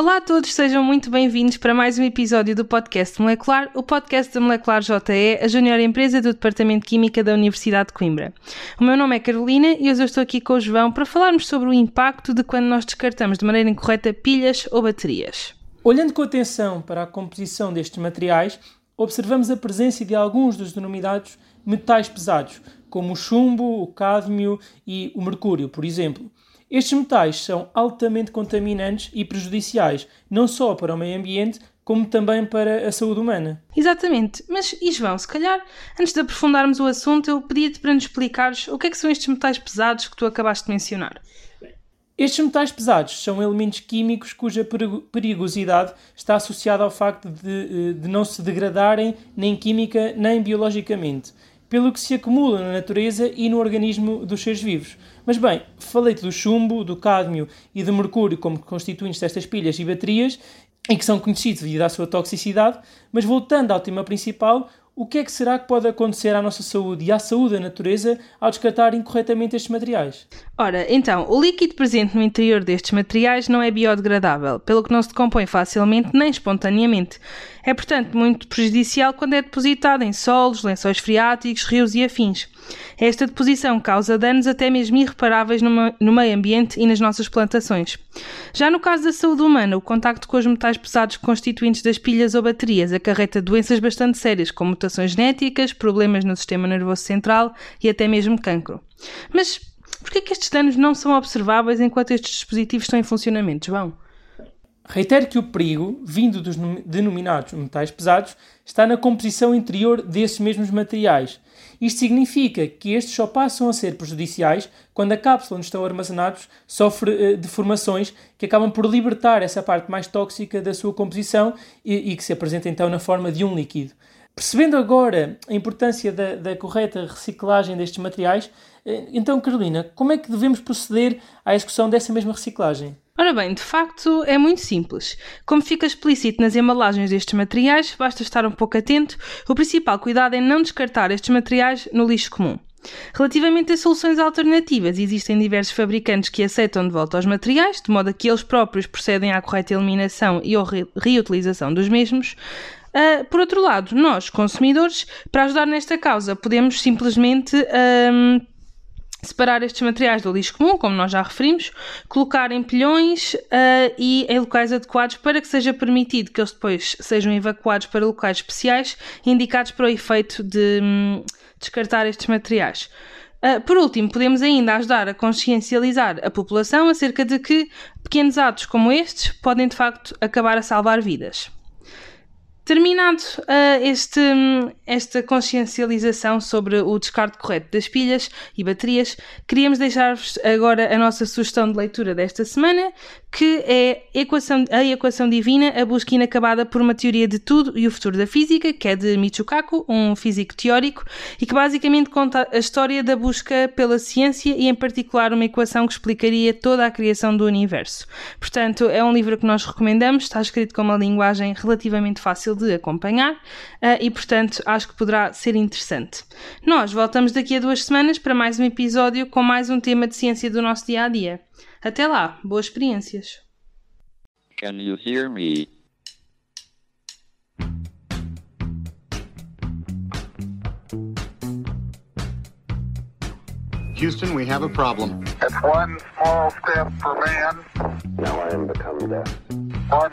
Olá a todos, sejam muito bem-vindos para mais um episódio do podcast Molecular, o podcast da Molecular JE, a junior empresa do Departamento de Química da Universidade de Coimbra. O meu nome é Carolina e hoje eu estou aqui com o João para falarmos sobre o impacto de quando nós descartamos de maneira incorreta pilhas ou baterias. Olhando com atenção para a composição destes materiais, observamos a presença de alguns dos denominados metais pesados, como o chumbo, o cádmio e o mercúrio, por exemplo. Estes metais são altamente contaminantes e prejudiciais, não só para o meio ambiente, como também para a saúde humana. Exatamente, mas e João, se calhar, antes de aprofundarmos o assunto, eu pedia-te para nos explicares o que é que são estes metais pesados que tu acabaste de mencionar. Estes metais pesados são elementos químicos cuja perigo- perigosidade está associada ao facto de, eh, de não se degradarem nem química nem biologicamente, pelo que se acumulam na natureza e no organismo dos seres vivos. Mas bem, falei-te do chumbo, do cádmio e do mercúrio como constituintes destas pilhas e baterias e que são conhecidos devido à sua toxicidade, mas voltando ao tema principal, o que é que será que pode acontecer à nossa saúde e à saúde da natureza ao descartar incorretamente estes materiais? Ora, então, o líquido presente no interior destes materiais não é biodegradável, pelo que não se decompõe facilmente nem espontaneamente. É, portanto, muito prejudicial quando é depositado em solos, lençóis freáticos, rios e afins. Esta deposição causa danos até mesmo irreparáveis no, me- no meio ambiente e nas nossas plantações. Já no caso da saúde humana, o contacto com os metais pesados constituintes das pilhas ou baterias acarreta doenças bastante sérias, como genéticas, problemas no sistema nervoso central e até mesmo cancro. Mas por que é estes danos não são observáveis enquanto estes dispositivos estão em funcionamento, João? Reitero que o perigo, vindo dos nom- denominados metais pesados, está na composição interior desses mesmos materiais. Isto significa que estes só passam a ser prejudiciais quando a cápsula onde estão armazenados sofre eh, deformações que acabam por libertar essa parte mais tóxica da sua composição e, e que se apresenta então na forma de um líquido. Percebendo agora a importância da, da correta reciclagem destes materiais, eh, então, Carolina, como é que devemos proceder à execução dessa mesma reciclagem? Ora bem, de facto é muito simples. Como fica explícito nas embalagens destes materiais, basta estar um pouco atento. O principal cuidado é não descartar estes materiais no lixo comum. Relativamente a soluções alternativas, existem diversos fabricantes que aceitam de volta os materiais, de modo a que eles próprios procedem à correta eliminação e ou re- reutilização dos mesmos. Ah, por outro lado, nós, consumidores, para ajudar nesta causa, podemos simplesmente ahm, separar estes materiais do lixo comum, como nós já referimos, colocar em pilhões ah, e em locais adequados para que seja permitido que eles depois sejam evacuados para locais especiais indicados para o efeito de descartar estes materiais. Ah, por último, podemos ainda ajudar a consciencializar a população acerca de que pequenos atos como estes podem de facto acabar a salvar vidas. Terminado ah, este, esta consciencialização sobre o descarte correto das pilhas e baterias, queríamos deixar-vos agora a nossa sugestão de leitura desta semana, que é equação, A Equação Divina, a busca inacabada por uma teoria de tudo e o futuro da física, que é de Michio Kaku, um físico teórico, e que basicamente conta a história da busca pela ciência e, em particular, uma equação que explicaria toda a criação do universo. Portanto, é um livro que nós recomendamos, está escrito com uma linguagem relativamente fácil de acompanhar ah, e, portanto, acho que poderá ser interessante. Nós voltamos daqui a duas semanas para mais um episódio com mais um tema de ciência do nosso dia a dia. Até lá, boas experiências! Can you hear me? Houston, we have a problem. It's one small step for man, Now I am become death, one